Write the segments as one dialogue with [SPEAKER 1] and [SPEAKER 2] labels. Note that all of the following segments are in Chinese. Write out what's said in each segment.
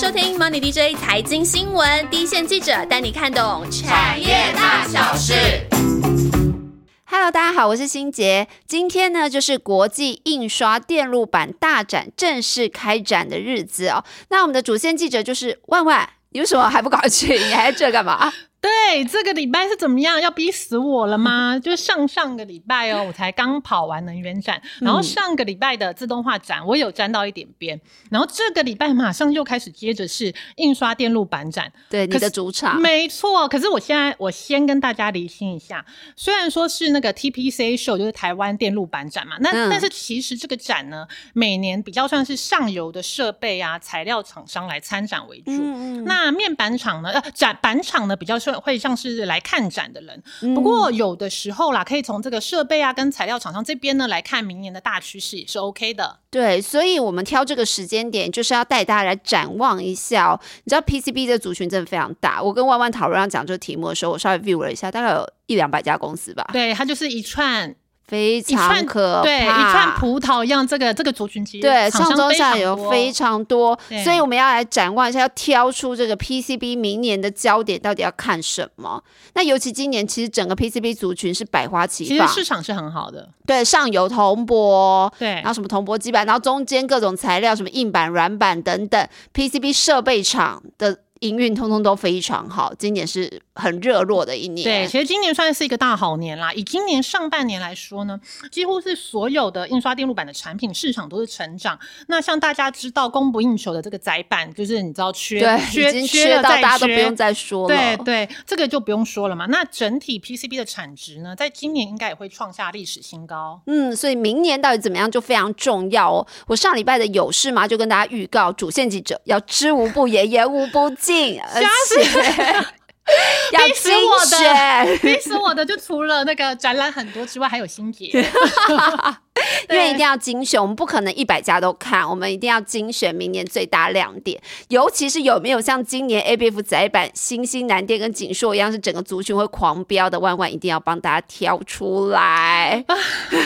[SPEAKER 1] 收听 Money DJ 财经新闻，第一线记者带你看懂产业大小事。
[SPEAKER 2] Hello，大家好，我是欣杰。今天呢，就是国际印刷电路板大展正式开展的日子哦。那我们的主线记者就是万万，你为什么还不搞去？你还在这干嘛？
[SPEAKER 3] 对，这个礼拜是怎么样？要逼死我了吗？就是上上个礼拜哦，我才刚跑完能源展，然后上个礼拜的自动化展我有沾到一点边，然后这个礼拜马上又开始接着是印刷电路板展，
[SPEAKER 2] 对，你的主场。
[SPEAKER 3] 没错，可是我现在我先跟大家厘清一下，虽然说是那个 TPCA Show，就是台湾电路板展嘛，那、
[SPEAKER 2] 嗯
[SPEAKER 3] 但是其实这个展呢，每年比较算是上游的设备啊、材料厂商来参展为主。
[SPEAKER 2] 嗯嗯
[SPEAKER 3] 那面板厂呢，呃，展板厂呢比较是会像是来看展的人，
[SPEAKER 2] 嗯
[SPEAKER 3] 不过有的时候啦，可以从这个设备啊跟材料厂商这边呢来看明年的大趋势也是 OK 的。
[SPEAKER 2] 对，所以我们挑这个时间点，就是要带大家来展望一下哦。你知道 PCB 这个族群真的非常大，我跟万万讨论要讲这个题目的时候，我稍微 view 了一下，大概有一两百家公司吧，
[SPEAKER 3] 对，它就是一串
[SPEAKER 2] 非常可怕，
[SPEAKER 3] 对一串葡萄一样，这个这个族群其实
[SPEAKER 2] 对，上中
[SPEAKER 3] 厂商非
[SPEAKER 2] 下游非常多，所以我们要来展望一下，要挑出这个 PCB 明年的焦点到底要看什么。那尤其今年，其实整个 PCB 族群是百花齐
[SPEAKER 3] 其实
[SPEAKER 2] 放，
[SPEAKER 3] 市场是很好的，
[SPEAKER 2] 对，上游铜箔。
[SPEAKER 3] 对
[SPEAKER 2] 然后什么铜箔基板，然后中间各种材料，什么硬板、软板等等，PCB 设备厂的营运通通都非常好。今年是很热络的一年。
[SPEAKER 3] 对，其实今年算是一个大好年啦。以今年上半年来说呢，几乎是所有的印刷电路板的产品市场都是成长。那像大家知道供不应求的这个窄板，就是你知道缺
[SPEAKER 2] 对，
[SPEAKER 3] 缺
[SPEAKER 2] 缺到大家都不用再说了。
[SPEAKER 3] 对对，这个就不用说了嘛。那整体 PCB 的产值呢，在今年应该也会创下历史新高。
[SPEAKER 2] 嗯，所以明年到底怎么样就非常重要哦。我上礼拜的有事吗？就跟大家预告，主线记者要知无不言，言无不尽，而且 要
[SPEAKER 3] 逼死我的
[SPEAKER 2] 选，
[SPEAKER 3] 逼死我的就除了那个展览很多之外，还有心结。
[SPEAKER 2] 因为一定要精选，我们不可能一百家都看，我们一定要精选明年最大亮点，尤其是有没有像今年 ABF 窄版、新兴南电跟锦硕一样，是整个族群会狂飙的，万万一定要帮大家挑出来。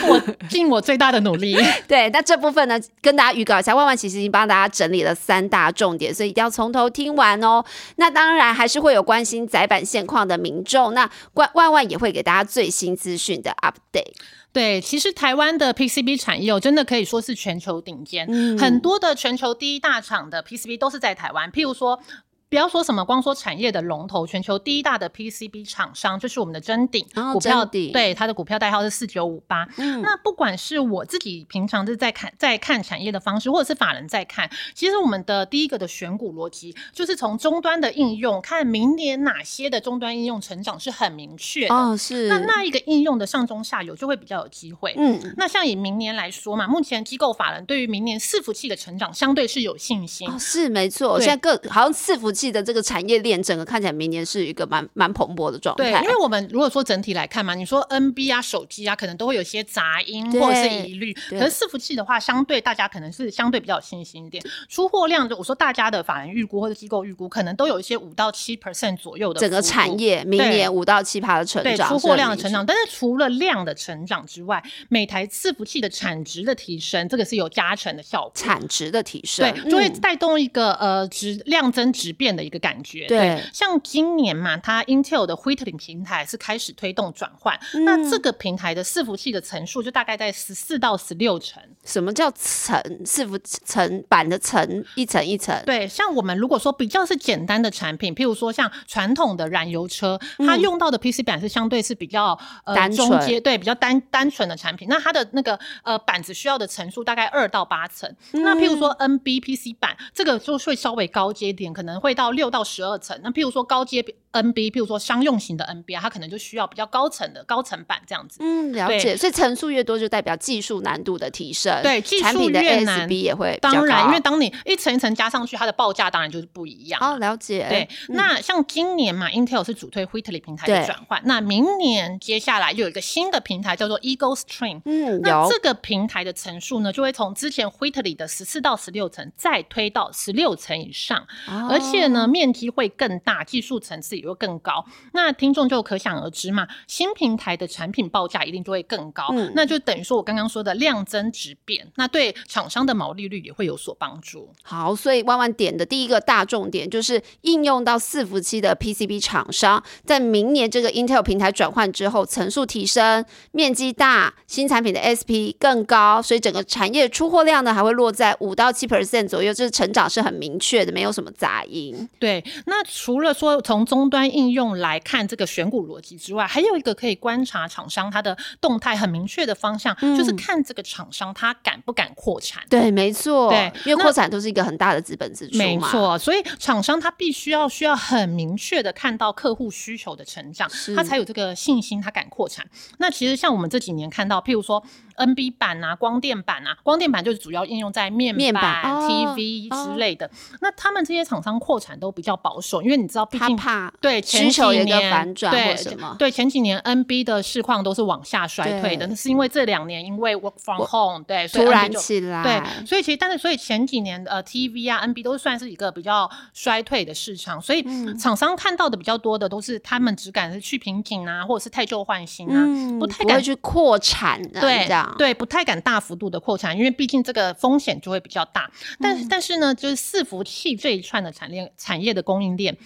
[SPEAKER 3] 我尽我最大的努力。
[SPEAKER 2] 对，那这部分呢，跟大家预告一下，万万其实已经帮大家整理了三大重点，所以一定要从头听完哦。那当然还是会有关心窄版现况的民众，那万万万也会给大家最新资讯的 update。
[SPEAKER 3] 对，其实台湾的 PCB 产业哦，真的可以说是全球顶尖，
[SPEAKER 2] 嗯
[SPEAKER 3] 很多的全球第一大厂的 PCB 都是在台湾。譬如说，不要说什么光说产业的龙头，全球第一大的 PCB 厂商就是我们的臻鼎，
[SPEAKER 2] 哦
[SPEAKER 3] 股票对它的股票代号是四九五八。
[SPEAKER 2] 嗯
[SPEAKER 3] 那不管是我自己平常是在看在看产业的方式，或者是法人在看，其实我们的第一个的选股逻辑就是从终端的应用，看明年哪些的终端应用成长是很明确的。
[SPEAKER 2] 哦，是，
[SPEAKER 3] 那那一个应用的上中下游就会比较有机会。
[SPEAKER 2] 嗯。
[SPEAKER 3] 那像以明年来说嘛，目前机构法人对于明年伺服器的成长相对是有信心。
[SPEAKER 2] 哦，是没错，
[SPEAKER 3] 对
[SPEAKER 2] 现在各好像伺服器的这个产业链，整个看起来明年是一个蛮蛮蓬勃的状态。
[SPEAKER 3] 对，因为我们如果说整体来看嘛，你说 NB 啊、手机啊，可能都会有一些杂音或者是疑虑。可是伺服器的话，相对大家可能是相对比较有信心一点。出货量，就我说大家的法人预估或者机构预估，可能都有一些五到七 percent 左右的
[SPEAKER 2] 整个产业明年五到七趴的成长，
[SPEAKER 3] 对出货量的成长，但是除了量的成长之外，每台伺服器的产值的提升，这个是有加成的效果。
[SPEAKER 2] 产值的提升，
[SPEAKER 3] 对，就会
[SPEAKER 2] 嗯
[SPEAKER 3] 带动一个、呃值量增值变的一个感觉。
[SPEAKER 2] 对
[SPEAKER 3] 像今年嘛，它 Intel 的 Whitley 平台是开始推动转换，
[SPEAKER 2] 嗯
[SPEAKER 3] 那这个平台的伺服器的层数就大概在十四到十六层。
[SPEAKER 2] 什么叫层伺服层板的层一层一层？
[SPEAKER 3] 对，像我们如果说比较是简单的产品，譬如说像传统的燃油车，它用到的 PC 板是相对是比较呃中阶，对，比较单单纯的产品。那它的那个呃板子需要的层数大概二到八层。那譬如说
[SPEAKER 2] 嗯
[SPEAKER 3] NB PC 板，这个就会稍微高阶一点，可能会到六到十二层。那譬如说高阶 NB，譬如说商用型的 NB 啊，它可能就需要比较高层的高层版这样子。
[SPEAKER 2] 嗯，了解。所以层数越多，就代表技术难度的提升，
[SPEAKER 3] 对技术
[SPEAKER 2] 产品的
[SPEAKER 3] 越难
[SPEAKER 2] ASB 也会
[SPEAKER 3] 当然，因为当你一层一层加上去，它的报价当然就是不一样。
[SPEAKER 2] 哦，了解，
[SPEAKER 3] 对，那像今年嘛，Intel 是主推 Whitley 平台的转换，那明年接下来又有一个新的平台叫做 Eagle Stream。
[SPEAKER 2] 嗯，
[SPEAKER 3] 那
[SPEAKER 2] 有
[SPEAKER 3] 这个平台的层数呢，就会从之前 Whitley 的十四到十六层，再推到十六层以上。
[SPEAKER 2] 哦
[SPEAKER 3] 而且且呢面积会更大，技术层次也会更高。那听众就可想而知嘛，新平台的产品报价一定就会更高，
[SPEAKER 2] 嗯
[SPEAKER 3] 那就等于说我刚刚说的量增质变，那对厂商的毛利率也会有所帮助。
[SPEAKER 2] 好，所以万万点的第一个大重点就是应用到伺服器的 PCB 厂商，在明年这个 Intel 平台转换之后，层数提升，面积大，新产品的 SP 更高，所以整个产业出货量呢还会落在五到七 percent 左右，这成长是很明确的，没有什么杂音。
[SPEAKER 3] 对，那除了说从终端应用来看这个选股逻辑之外，还有一个可以观察厂商它的动态很明确的方向，就是看这个厂商它敢不敢扩产。
[SPEAKER 2] 对，没错，
[SPEAKER 3] 对
[SPEAKER 2] 因为扩产都是一个很大的资本支出嘛，
[SPEAKER 3] 没错，所以厂商他必须要需要很明确的看到客户需求的成长
[SPEAKER 2] 是，
[SPEAKER 3] 他才有这个信心，他敢扩产。那其实像我们这几年看到，譬如说 NB 板啊、光电板啊，光电板就是主要应用在面
[SPEAKER 2] 面板
[SPEAKER 3] TV 之类的。那他们这些厂商扩产都比较保守，因为你知道，毕竟
[SPEAKER 2] 他怕
[SPEAKER 3] 对前几年
[SPEAKER 2] 反转
[SPEAKER 3] 对
[SPEAKER 2] 或什么
[SPEAKER 3] 对前几年 NB 的市况都是往下衰退的，那是因为这两年因为 work from home 对，
[SPEAKER 2] 突然
[SPEAKER 3] 就
[SPEAKER 2] 起来，
[SPEAKER 3] 对，所以其实，但是所以前几年呃 TV 啊 NB 都算是一个比较衰退的市场，所以
[SPEAKER 2] 嗯
[SPEAKER 3] 厂商看到的比较多的都是他们只敢是去瓶颈啊，或者是太旧换新啊，
[SPEAKER 2] 嗯，
[SPEAKER 3] 不太敢
[SPEAKER 2] 会去扩产的，
[SPEAKER 3] 对对，不太敢大幅度的扩产，因为毕竟这个风险就会比较大。但
[SPEAKER 2] 嗯
[SPEAKER 3] 是、但是呢，就是伺服器这一串的产链产业的供应链，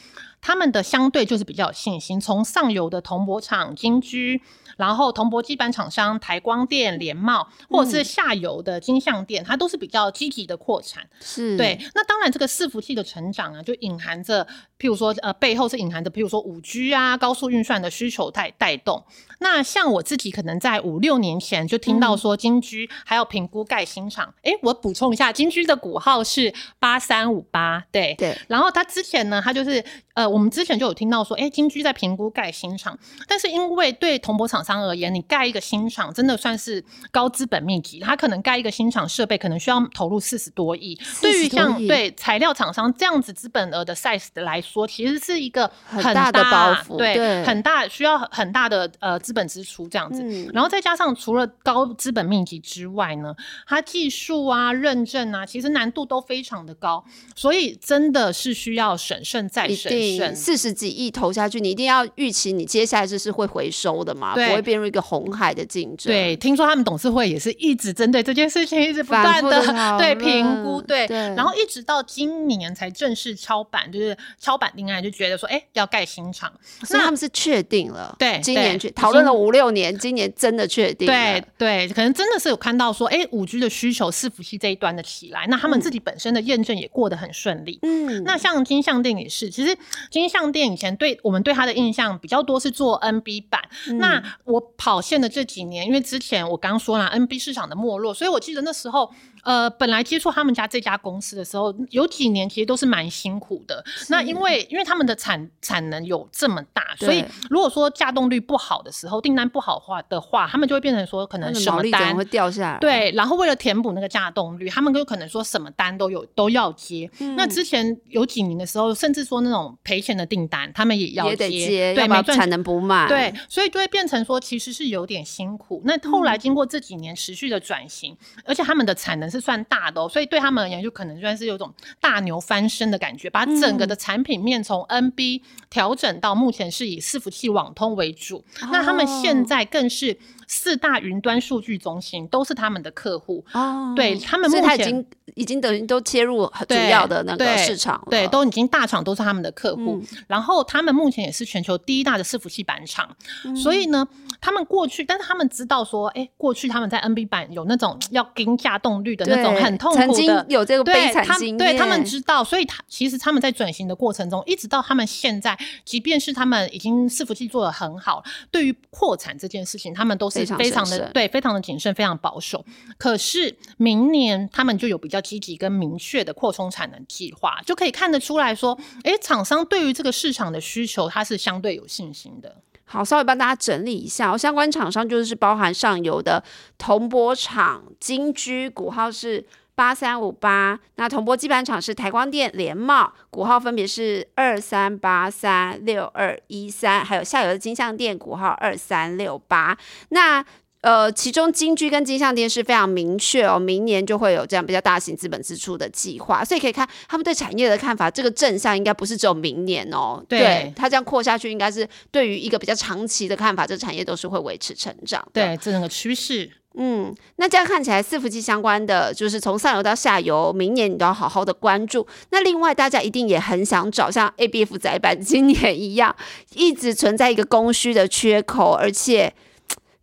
[SPEAKER 3] 他们的相对就是比较有信心。从上游的铜箔厂金居，然后铜箔基板厂商台光电、联茂，或者是下游的金相电，它都是比较积极的扩产。
[SPEAKER 2] 是，
[SPEAKER 3] 对，那当然这个伺服器的成长啊，就隐含着，譬如说呃背后是隐含着，譬如说五 G 啊、高速运算的需求带带动。那像我自己可能在五六年前就听到
[SPEAKER 2] 嗯
[SPEAKER 3] 说金居还要评估盖新厂，诶，我补充一下，金居的股号是八三五八，对。
[SPEAKER 2] 对，
[SPEAKER 3] 然后他之前呢，他就是呃，我们之前就有听到说，哎，金居在评估盖新厂，但是因为对铜箔厂商而言，你盖一个新厂真的算是高资本密集，它可能盖一个新厂设备可能需要投入四十多亿，对于像对材料厂商这样子资本额的 size 的来说，其实是一个
[SPEAKER 2] 很
[SPEAKER 3] 很
[SPEAKER 2] 大的包袱
[SPEAKER 3] 对，
[SPEAKER 2] 对
[SPEAKER 3] 很大需要很大的呃资本支出这样子。
[SPEAKER 2] 嗯
[SPEAKER 3] 然后再加上除了高资本密集之外呢，它技术啊、认证啊，其实难度都非常的高，所以真的是需要审慎再
[SPEAKER 2] 一
[SPEAKER 3] 审
[SPEAKER 2] 四十几亿投下去，你一定要预期你接下来就是会回收的嘛，不
[SPEAKER 3] 对
[SPEAKER 2] 会变入一个红海的竞争。
[SPEAKER 3] 对，听说他们董事会也是一直针对这件事情，一直不断的
[SPEAKER 2] 讨
[SPEAKER 3] 对评估，对，
[SPEAKER 2] 对。
[SPEAKER 3] 然后一直到今年才正式敲板，就是敲板定案，就觉得说，哎，要盖新厂。
[SPEAKER 2] 所以他们是确定了，
[SPEAKER 3] 对
[SPEAKER 2] 今年去讨论了五六年，今年真的确定了，
[SPEAKER 3] 对对，可能真的是有看到说，哎，五 G 的需求伺服器这一端的起来，那他们自己本身的验证也过得很顺利。
[SPEAKER 2] 嗯，
[SPEAKER 3] 那像金像定也是，其实金像店以前对我们对它的印象比较多是做 NB 版。
[SPEAKER 2] 嗯
[SPEAKER 3] 那我跑线的这几年，因为之前我刚说了 NB 市场的没落，所以我记得那时候。呃，本来接触他们家这家公司的时候，有几年其实都是蛮辛苦的。那因为因为他们的产产能有这么大，所以如果说架动率不好的时候，订单不好话的话，他们就会变成说可能什么单
[SPEAKER 2] 会掉下来？，
[SPEAKER 3] 对，然后为了填补那个架动率，他们就可能说什么单都有都要接。
[SPEAKER 2] 嗯
[SPEAKER 3] 那之前有几年的时候，甚至说那种赔钱的订单，他们也要
[SPEAKER 2] 也得
[SPEAKER 3] 接，
[SPEAKER 2] 接，
[SPEAKER 3] 对，
[SPEAKER 2] 要不然
[SPEAKER 3] 没赚
[SPEAKER 2] 产能不满，
[SPEAKER 3] 对，所以就会变成说，其实是有点辛苦。那后来经过这几年持续的转型，而且他们的产能是算大的哦，所以对他们而言，就可能算是有种大牛翻身的感觉，把整个的产品面从 NB 调整到目前是以伺服器网通为主。那他们现在更是四大云端数据中心都是他们的客户。
[SPEAKER 2] 哦，
[SPEAKER 3] 对他们目前
[SPEAKER 2] 他已经已经等于都切入主要的那个市场了，
[SPEAKER 3] 对，都已经大厂都是他们的客户，
[SPEAKER 2] 嗯
[SPEAKER 3] 然后他们目前也是全球第一大的伺服器板厂，
[SPEAKER 2] 嗯
[SPEAKER 3] 所以呢，他们过去，但是他们知道说，哎，过去他们在 NB 版有那种要跟价动率的那种很痛
[SPEAKER 2] 曾经
[SPEAKER 3] 苦的。
[SPEAKER 2] 有这个悲
[SPEAKER 3] 对他
[SPEAKER 2] 惨经验，
[SPEAKER 3] 对他们知道，所以他其实他们在转型的过程中，一直到他们现在，即便是他们已经伺服器做的很好，对于扩产这件事情，他们都是
[SPEAKER 2] 非常
[SPEAKER 3] 非常的对，非常的谨慎，非常保守。可是明年他们就有比较积极跟明确的扩充产能计划，就可以看得出来说，哎，厂商对于这个市场的需求，它是相对有信心的。
[SPEAKER 2] 好，稍微帮大家整理一下、哦，相关厂商就是包含上游的铜箔厂金居，股号是八三五八；那铜箔基板厂是台光电、联茂，股号分别是二三八三、六二一三，还有下游的金相电，股号二三六八。那呃，其中金居跟金像电是非常明确哦，明年就会有这样比较大型资本支出的计划，所以可以看他们对产业的看法，这个正向应该不是只有明年哦，
[SPEAKER 3] 对
[SPEAKER 2] 它这样扩下去，应该是对于一个比较长期的看法，这产业都是会维持成长的。
[SPEAKER 3] 对，这整个趋势。
[SPEAKER 2] 嗯，那这样看起来，伺服器相关的，就是从上游到下游，明年你都要好好的关注。那另外，大家一定也很想找像 ABF 载板今年一样，一直存在一个供需的缺口，而且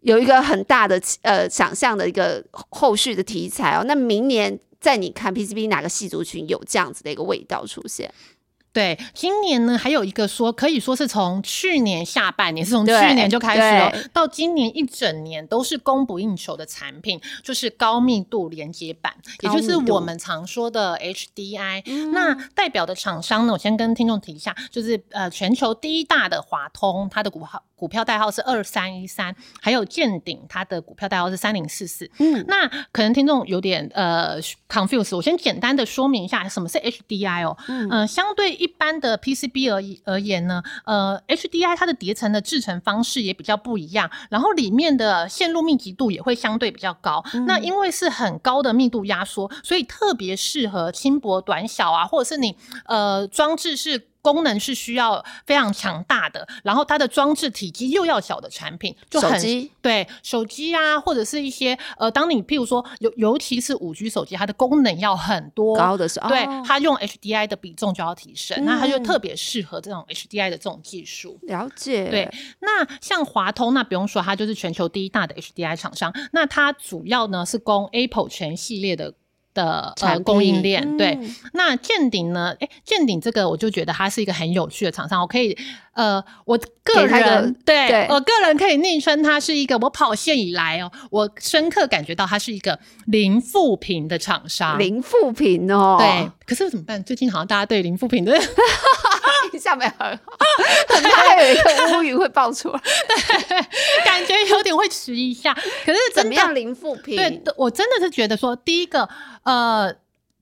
[SPEAKER 2] 有一个很大的呃想象的一个后续的题材哦。那明年在你看 PCB 哪个系族群有这样子的一个味道出现？
[SPEAKER 3] 对，今年呢还有一个说，可以说是从去年下半年，是从去年就开始了，到今年一整年都是供不应求的产品，就是高密度连接板，也就是我们常说的 HDI。那代表的厂商呢，我先跟听众提一下，就是呃全球第一大的华通，它的股号。股票代号是二三一三，还有建鼎，它的股票代号是三零四四。嗯，那可能听众有点呃 confuse，我先简单的说明一下什么是 HDI 哦。嗯，相对一般的 PCB 而而言呢，呃，HDI 它的叠层的制成方式也比较不一样，然后里面的线路密集度也会相对比较高。那因为是很高的密度压缩，所以特别适合轻薄短小啊，或者是你呃装置是。功能是需要非常强大的，然后它的装置体积又要小的产品，就
[SPEAKER 2] 手机
[SPEAKER 3] 对手机啊，或者是一些呃，当你譬如说尤尤其是五 G 手机，它的功能要很多
[SPEAKER 2] 高的时候，
[SPEAKER 3] 对它用 HDI 的比重就要提升，那它就特别适合这种 HDI 的这种技术。
[SPEAKER 2] 了解，
[SPEAKER 3] 对。那像华通，那不用说，它就是全球第一大的 HDI 厂商，那它主要呢是供 Apple 全系列的。的呃供应链对，那建鼎呢？哎，建鼎这个我就觉得它是一个很有趣的厂商，我可以呃，我个人对我个人可以昵称它是一个我跑线以来哦，我深刻感觉到它是一个零负评的厂商，
[SPEAKER 2] 零负评哦，
[SPEAKER 3] 对，可是怎么办？最近好像大家对零负评的
[SPEAKER 2] 印象没很好，很怕有一个乌云会爆出来，
[SPEAKER 3] 对，感觉有点会迟一下。可是
[SPEAKER 2] 怎么样零负评？
[SPEAKER 3] 对，我真的是觉得说第一个。呃，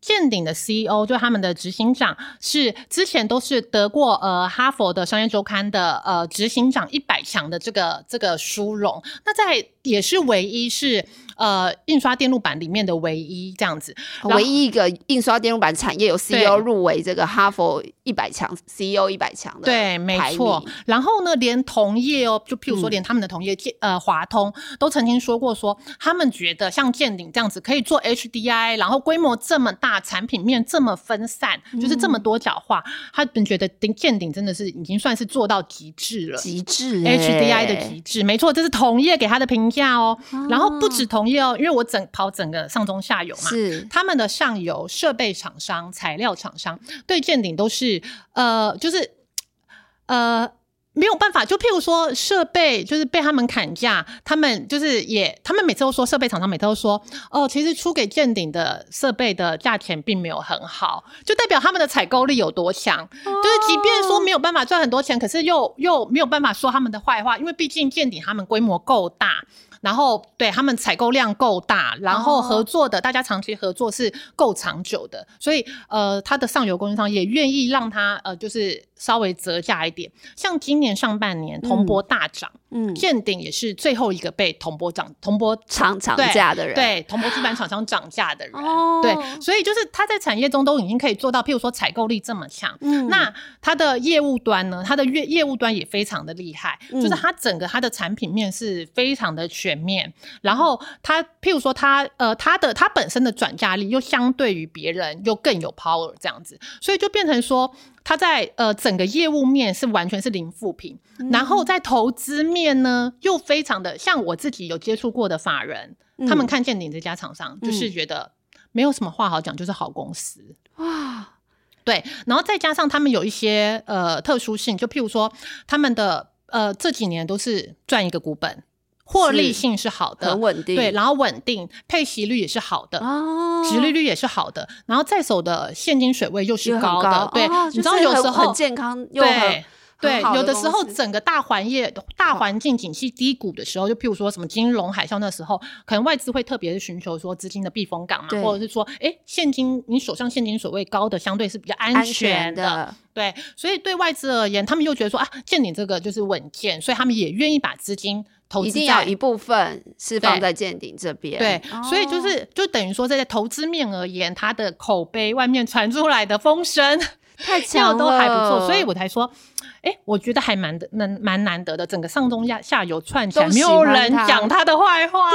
[SPEAKER 3] 建鼎的 CEO 就他们的执行长是之前都是得过呃哈佛的商业周刊的呃执行长一百强的这个这个殊荣，那在也是唯一是。呃，印刷电路板里面的唯一这样子，
[SPEAKER 2] 唯一一个印刷电路板产业有 CEO 入围这个哈佛一百强 CEO 一百强的，
[SPEAKER 3] 对，没错。然后呢，连同业哦，就譬如说，连他们的同业建呃华通都曾经说过，说他们觉得像建鼎这样子可以做 HDI，然后规模这么大，产品面这么分散，就是这么多角化，他们觉得顶见顶真的是已经算是做到极致了，
[SPEAKER 2] 极致
[SPEAKER 3] HDI 的极致，没错，这是同业给他的评价哦。然后不止同。同业哦，因为我整跑整个上中下游嘛，
[SPEAKER 2] 是
[SPEAKER 3] 他们的上游设备厂商、材料厂商对建顶都是呃，就是呃没有办法。就譬如说设备就是被他们砍价，他们就是也，他们每次都说设备厂商每次都说哦，其实出给建鼎的设备的价钱并没有很好，就代表他们的采购力有多强。就是即便说没有办法赚很多钱，可是又又没有办法说他们的坏话，因为毕竟建鼎他们规模够大。然后对他们采购量够大，然后合作的大家长期合作是够长久的，所以呃，他的上游供应商也愿意让他呃，就是稍微折价一点。像今年上半年铜箔大涨，嗯，建鼎也是最后一个被铜箔涨铜箔
[SPEAKER 2] 涨涨价的人，
[SPEAKER 3] 对铜箔基板厂商涨价的人，对，所以就是他在产业中都已经可以做到，譬如说采购力这么强，嗯，那他的业务端呢，他的业业务端也非常的厉害，就是他整个他的产品面是非常的全。面，然后他，譬如说他，呃，他的他本身的转嫁力又相对于别人又更有 power 这样子，所以就变成说他在呃整个业务面是完全是零负评，然后在投资面呢又非常的像我自己有接触过的法人，他们看见你这家厂商就是觉得没有什么话好讲，就是好公司。哇，对，然后再加上他们有一些呃特殊性，就譬如说他们的呃这几年都是赚一个股本。获利性是好的，
[SPEAKER 2] 很稳定，
[SPEAKER 3] 对，然后稳定，配息率也是好的，哦，殖利率也是好的，然后在手的现金水位又是高。的，对，你知道有时候
[SPEAKER 2] 很健康，又很
[SPEAKER 3] 对，有的时候整个大环业、大环境景气低谷的时候，就譬如说什么金融海啸那时候，可能外资会特别寻求说资金的避风港嘛，或者是说，哎，现金你手上现金所谓高的，相对是比较安
[SPEAKER 2] 安
[SPEAKER 3] 全
[SPEAKER 2] 全
[SPEAKER 3] 的。
[SPEAKER 2] 的，
[SPEAKER 3] 对，所以对外资而言，他们又觉得说啊，见你这个就是稳健，所以他们也愿意把资金投资在
[SPEAKER 2] 一定要一部分是放在见顶这边。
[SPEAKER 3] 对，所以就
[SPEAKER 2] 哦
[SPEAKER 3] 是就等于说，在投资面而言，它的口碑外面传出来的风声，
[SPEAKER 2] 太
[SPEAKER 3] 跳
[SPEAKER 2] 强
[SPEAKER 3] 都还不错，所以我才说，哎，我觉得还蛮的蛮蛮难得的，整个上中下下游串起来，没有人讲他的坏话，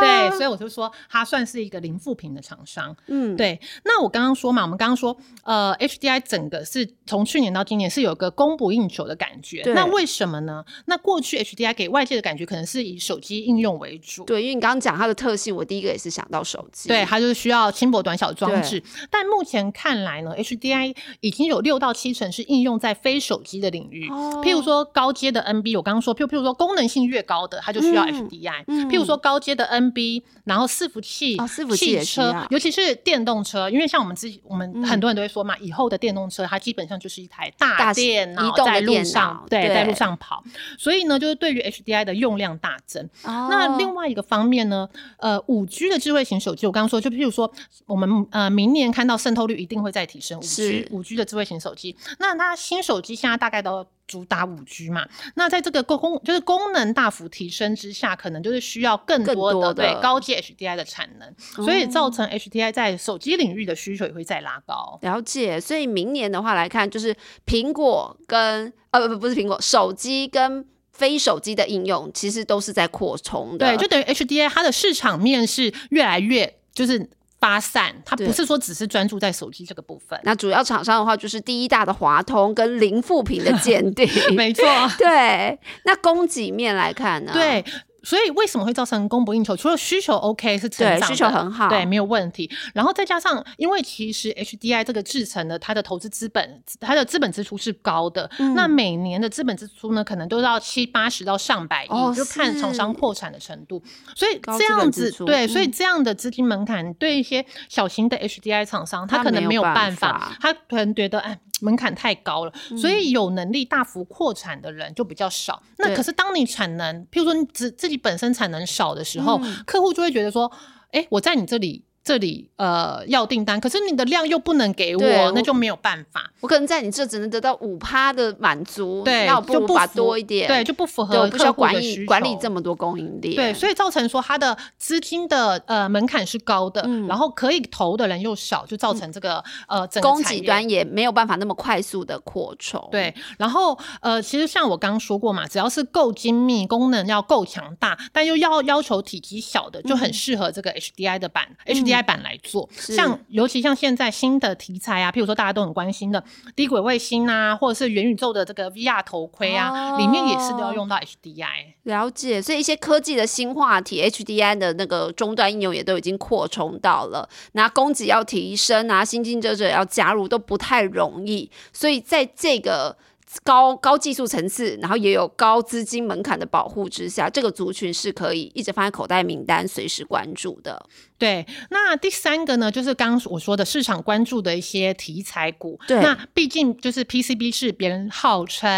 [SPEAKER 2] 对啊
[SPEAKER 3] 对，所以我就说他算是一个零负评的厂商。
[SPEAKER 2] 嗯，
[SPEAKER 3] 对，那我刚刚说嘛，我们刚刚说，呃，HDI 整个是从去年到今年是有个供不应求的感觉，
[SPEAKER 2] 对
[SPEAKER 3] 那为什么呢？那过去 HDI 给外界的感觉可能是以手机应用为主，
[SPEAKER 2] 对，因为你刚刚讲它的特性，我第一个也是想到手机。
[SPEAKER 3] 对，它就是需要轻薄短小的装置。但目前看来呢，HDI 已经有六到七成是应用在非手机的领域。
[SPEAKER 2] 哦
[SPEAKER 3] 譬如说高阶的 NB，我刚刚说，譬如譬如说功能性越高的，它就需要
[SPEAKER 2] 嗯
[SPEAKER 3] HDI。
[SPEAKER 2] 嗯
[SPEAKER 3] 譬如说高阶的 NB，然后伺服器、
[SPEAKER 2] 哦伺服器
[SPEAKER 3] 汽车，尤其是电动车，因为像我们自己，我们
[SPEAKER 2] 嗯
[SPEAKER 3] 很多人都会说嘛，以后的电动车它基本上就是一台大
[SPEAKER 2] 大
[SPEAKER 3] 电脑
[SPEAKER 2] 移动的
[SPEAKER 3] 在路
[SPEAKER 2] 电
[SPEAKER 3] 上
[SPEAKER 2] 脑，
[SPEAKER 3] 对，
[SPEAKER 2] 对
[SPEAKER 3] 在路上跑。所以呢，就是对于 HDI 的用量大增。
[SPEAKER 2] 哦，
[SPEAKER 3] 那另外一个方面呢，呃，五 G 的智慧型手机，我刚刚说，就譬如说，我们呃明年看到渗透率一定会再提升五 G
[SPEAKER 2] 是
[SPEAKER 3] 五 G 的智慧型手机。那它新手机现在大概都主打五 G 嘛，那在这个功就是功能大幅提升之下，可能就是需要更
[SPEAKER 2] 更
[SPEAKER 3] 多的对高阶 HDI 的产能，所以造成 HDI 在手机领域的需求也会再拉高。
[SPEAKER 2] 了解，所以明年的话来看，就是苹果跟呃不不不是苹果，手机跟非手机的应用其实都是在扩充的。
[SPEAKER 3] 对，就等于 HDI 它的市场面是越来越就是发散，它不是说只是专注在手机这个部分。
[SPEAKER 2] 那主要厂商的话，就是第一大的华通跟零负评的鉴定。
[SPEAKER 3] 没错。
[SPEAKER 2] 对，那供给面来看呢？
[SPEAKER 3] 对，所以为什么会造成供不应求？除了需求 OK 是成长，
[SPEAKER 2] 对需求很好
[SPEAKER 3] 对，没有问题。然后再加上，因为其实 HDI 这个制成的，它的投资资本，它的资本支出是高的。
[SPEAKER 2] 嗯
[SPEAKER 3] 那每年的资本支出呢，可能都要七八十到上百亿，
[SPEAKER 2] 哦
[SPEAKER 3] 就看厂商
[SPEAKER 2] 是
[SPEAKER 3] 扩产的程度。所以这样子，对，
[SPEAKER 2] 嗯
[SPEAKER 3] 所以这样的资金门槛，对一些小型的 HDI 厂商，他
[SPEAKER 2] 他
[SPEAKER 3] 可能没有
[SPEAKER 2] 办
[SPEAKER 3] 法他可能觉得，哎。门槛太高了，所以有能力大幅扩产的人就比较少。那可是当你产能，譬如说你自自己本身产能少的时候，
[SPEAKER 2] 嗯。
[SPEAKER 3] 客户就会觉得说，哎、我在你这里这里呃要订单，可是你的量又不能给我，那就没有办法。
[SPEAKER 2] 我可能在你这只能得到五趴的满足，
[SPEAKER 3] 对，
[SPEAKER 2] 那我不如把
[SPEAKER 3] 就不符
[SPEAKER 2] 多一点，
[SPEAKER 3] 对，就不符
[SPEAKER 2] 对，我
[SPEAKER 3] 合
[SPEAKER 2] 不需要
[SPEAKER 3] 客户的
[SPEAKER 2] 管理管理
[SPEAKER 3] 求
[SPEAKER 2] 这么多供应链，
[SPEAKER 3] 对，所以造成说它的资金的呃门槛是高的，
[SPEAKER 2] 嗯。
[SPEAKER 3] 然后可以投的人又少，就造成这个、呃整个
[SPEAKER 2] 供给端也没有办法那么快速的扩充，
[SPEAKER 3] 对，然后呃，其实像我刚刚说过嘛，只要是够精密，功能要够强大，但又要要求体积小的，就很适合这个 HDI 的版、HDI 版来做。
[SPEAKER 2] 是
[SPEAKER 3] 像尤其像现在新的题材啊，譬如说大家都很关心的低轨卫星啊，或者是元宇宙的这个 VR 头盔啊，里面也是都要用到 HDI。
[SPEAKER 2] 了解，所以一些科技的新话题，HDI 的那个终端应用也都已经扩充到了。那供给要提升啊，新进者者要加入都不太容易。所以在这个高高技术层次，然后也有高资金门槛的保护之下，这个族群是可以一直放在口袋名单，随时关注的。
[SPEAKER 3] 对，那第三个呢，就是刚刚我说的市场关注的一些题材股。
[SPEAKER 2] 对
[SPEAKER 3] 那毕竟就是 PCB 是别人号称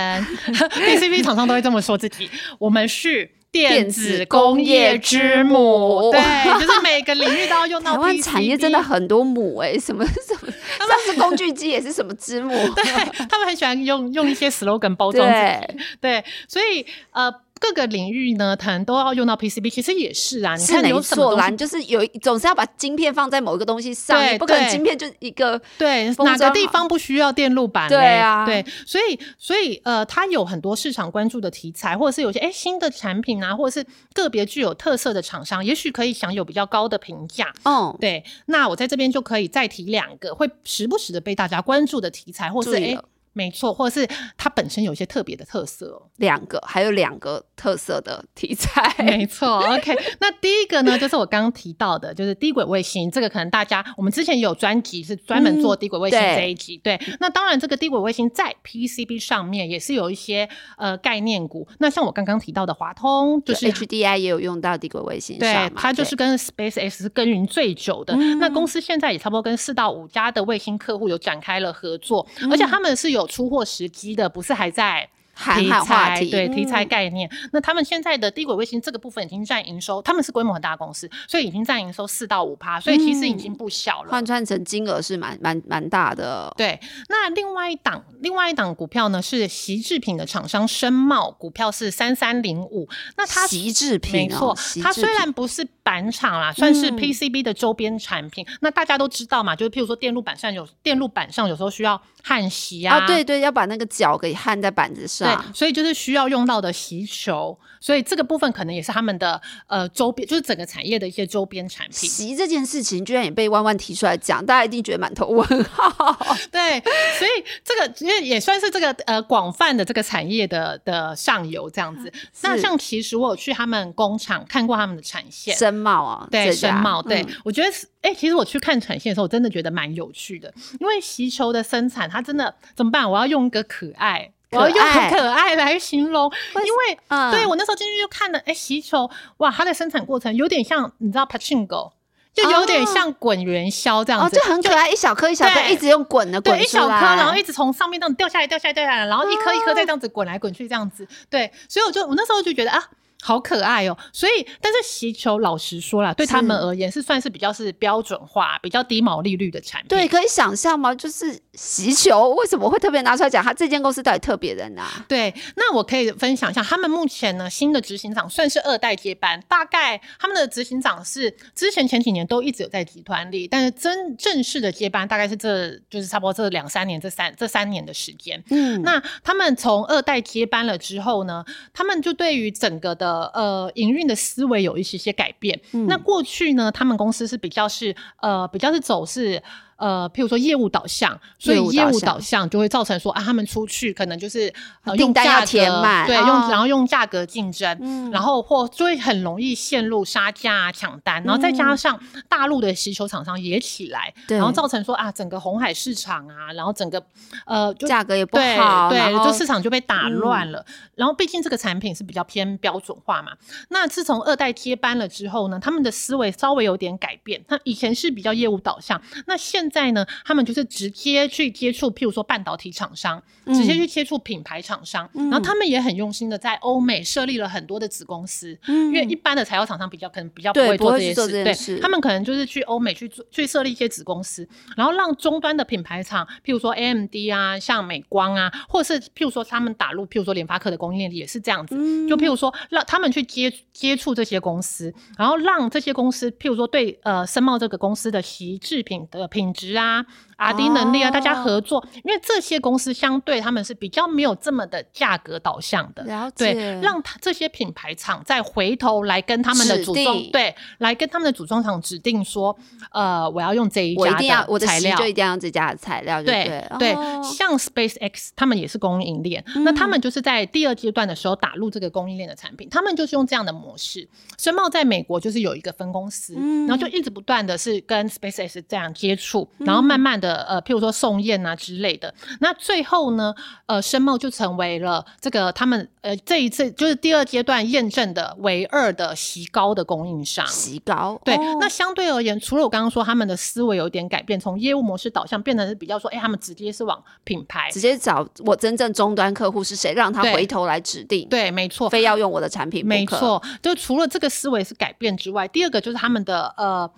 [SPEAKER 3] PCB 厂商都会这么说自己，我们是。电子工业之母，对，就是每个领域都要用到
[SPEAKER 2] 湾产业真的很多母哎、什么什么，上次工具机也是什么之母，
[SPEAKER 3] 对，他们很喜欢用用一些 slogan 包装自己。对，所以呃。各个领域呢，可能都要用到 PCB，其实也是啊。你看有什么
[SPEAKER 2] 就是有总是要把晶片放在某一个东西上，
[SPEAKER 3] 对
[SPEAKER 2] 不可能
[SPEAKER 3] 对
[SPEAKER 2] 晶片就一个
[SPEAKER 3] 对，哪个地方不需要电路板嘞？
[SPEAKER 2] 对啊
[SPEAKER 3] 对，所以所以呃，它有很多市场关注的题材，或者是有些哎新的产品啊，或者是个别具有特色的厂商，也许可以享有比较高的评价。
[SPEAKER 2] 哦，
[SPEAKER 3] 对，那我在这边就可以再提两个会时不时的被大家关注的题材，或是哎没错，或者是它本身有一些特别的特色哦。
[SPEAKER 2] 两个还有两个特色的题材，
[SPEAKER 3] 没错，OK。那第一个呢，就是我刚刚提到的，就是低轨卫星。这个可能大家我们之前有专辑是专门做低轨卫星这一集。对，那当然这个低轨卫星在 PCB 上面也是有一些呃概念股。那像我刚刚提到的华通，就
[SPEAKER 2] 就是是 HDI 也有用到低轨卫星
[SPEAKER 3] 对它就是跟 SpaceX 是耕耘最久的。
[SPEAKER 2] 嗯
[SPEAKER 3] 那公司现在也差不多跟四到五家的卫星客户有展开了合作，
[SPEAKER 2] 嗯
[SPEAKER 3] 而且他们是有出货时机的，不是还在题材对题材
[SPEAKER 2] 嗯
[SPEAKER 3] 概念。那他们现在的低轨卫星这个部分已经占营收，他们是规模很大的公司，所以已经占营收四到五趴，所以其实已经不小了。
[SPEAKER 2] 换算成金额是蛮蛮蛮大的。
[SPEAKER 3] 对，那另外一档另外一档股票呢是习制品的厂商深茂，股票是三三零五。那它
[SPEAKER 2] 习制品、哦，
[SPEAKER 3] 没错，它虽然不是板厂啦，算是
[SPEAKER 2] 嗯
[SPEAKER 3] PCB 的周边产品。那大家都知道嘛，就是譬如说电路板上有电路板上有时候需要焊锡啊，
[SPEAKER 2] 啊，对对，要把那个脚给焊在板子
[SPEAKER 3] 对
[SPEAKER 2] 上，，
[SPEAKER 3] 所以就是需要用到的锡球，所以这个部分可能也是他们的呃周边，就是整个产业的一些周边产品。
[SPEAKER 2] 锡这件事情居然也被万万提出来讲，大家一定觉得满头问号。
[SPEAKER 3] 对，所以这个其实也算是这个呃广泛的这个产业的的上游这样子。那像其实我有去他们工厂看过他们的产线，
[SPEAKER 2] 深茂啊，
[SPEAKER 3] 对深茂，对、
[SPEAKER 2] 嗯
[SPEAKER 3] 我觉得是，哎、其实我去看产线的时候，我真的觉得蛮有趣的，因为席球的生产，它真的怎么办？我要用一个可爱。我要用
[SPEAKER 2] 可爱
[SPEAKER 3] 可爱来形容，因为、
[SPEAKER 2] 嗯
[SPEAKER 3] 对我那时候进去就看了，哎、席球，哇，它的生产过程有点像，你知道 pachinko，就有点像滚元宵这样
[SPEAKER 2] 哦，
[SPEAKER 3] 子，
[SPEAKER 2] 就很可爱，一小颗一小颗，一直用滚的滚
[SPEAKER 3] 对，一小颗，然后一直从上面这样掉下来，掉下来，掉下来，然后一颗一颗再这样子滚来滚去，这样子。对，所以我就我那时候就觉得啊。好可爱哦！所以，但是席球老实说啦，对他们而言是算是比较是标准化、比较低毛利率的产品。
[SPEAKER 2] 对，可以想象吗？就是习球为什么会特别拿出来讲？他这间公司到底特别在哪？
[SPEAKER 3] 对，那我可以分享一下，他们目前呢新的执行长算是二代接班，大概他们的执行长是之前前几年都一直有在集团里，但是真正式的接班大概是这就是差不多这两三年这三这三年的时间。
[SPEAKER 2] 嗯，
[SPEAKER 3] 那他们从二代接班了之后呢，他们就对于整个的呃营运的思维有一些些改变。
[SPEAKER 2] 嗯
[SPEAKER 3] 那过去呢，他们公司是比较是呃比较是走是。呃，譬如说业务导向，所以
[SPEAKER 2] 业务导向
[SPEAKER 3] 就会造成说啊，他们出去可能就是、呃、用价格
[SPEAKER 2] 填满
[SPEAKER 3] 对，
[SPEAKER 2] 哦
[SPEAKER 3] 用然后用价格竞争，
[SPEAKER 2] 嗯
[SPEAKER 3] 然后或就会很容易陷入杀价、啊、抢单，然后再加上大陆的需求厂商也起来，
[SPEAKER 2] 对
[SPEAKER 3] 然后造成说啊，整个红海市场啊，然后整个呃
[SPEAKER 2] 价格也不好，
[SPEAKER 3] 对，就市场就被打乱了。然后毕竟这个产品是比较偏标准化嘛，那自从二代接班了之后呢，他们的思维稍微有点改变。那以前是比较业务导向，那现在呢，他们就是直接去接触，譬如说半导体厂商，直接去接触品牌厂商，然后他们也很用心的在欧美设立了很多的子公司，因为一般的材料厂商比较可能比较不会
[SPEAKER 2] 做
[SPEAKER 3] 做这些事，对他们可能就是去欧美去做去设立一些子公司，然后让终端的品牌厂，譬如说 AMD 啊，像美光啊，或者是譬如说他们打入，譬如说联发科的供应链也是这样子，就譬如说让他们去接接触这些公司，然后让这些公司，譬如说对呃森茂这个公司的习制品的品质值啊。R D 能力啊，
[SPEAKER 2] 哦
[SPEAKER 3] 大家合作，因为这些公司相对他们是比较没有这么的价格导向的，对，让他这些品牌厂再回头来跟他们的
[SPEAKER 2] 指
[SPEAKER 3] 组装对，来跟他们的组装厂指定说，呃，我要用这一家
[SPEAKER 2] 的
[SPEAKER 3] 材料
[SPEAKER 2] 习就。一定要用这家的材料，对
[SPEAKER 3] 对对，
[SPEAKER 2] 哦
[SPEAKER 3] 像 SpaceX 他们也是供应链，那他们就是在第二阶段的时候打入这个供应链的产品，他们就是用这样的模式。深茂在美国就是有一个分公司，然后就一直不断的是跟 SpaceX 这样接触，然后慢慢的呃，譬如说送验啊之类的。那最后呢，呃，深茂就成为了这个他们呃这一次就是第二阶段验证的唯二的席高的供应商。
[SPEAKER 2] 习高，
[SPEAKER 3] 对，
[SPEAKER 2] 哦
[SPEAKER 3] 那相对而言，除了我刚刚说他们的思维有一点改变，从业务模式导向变成是比较说，哎、他们直接是往品牌。
[SPEAKER 2] 直接找我真正终端客户是谁，让他回头来指定，
[SPEAKER 3] 对，没错，
[SPEAKER 2] 非要用我的产品，
[SPEAKER 3] 没，错。就除了这个思维是改变之外，第二个就是他们的呃。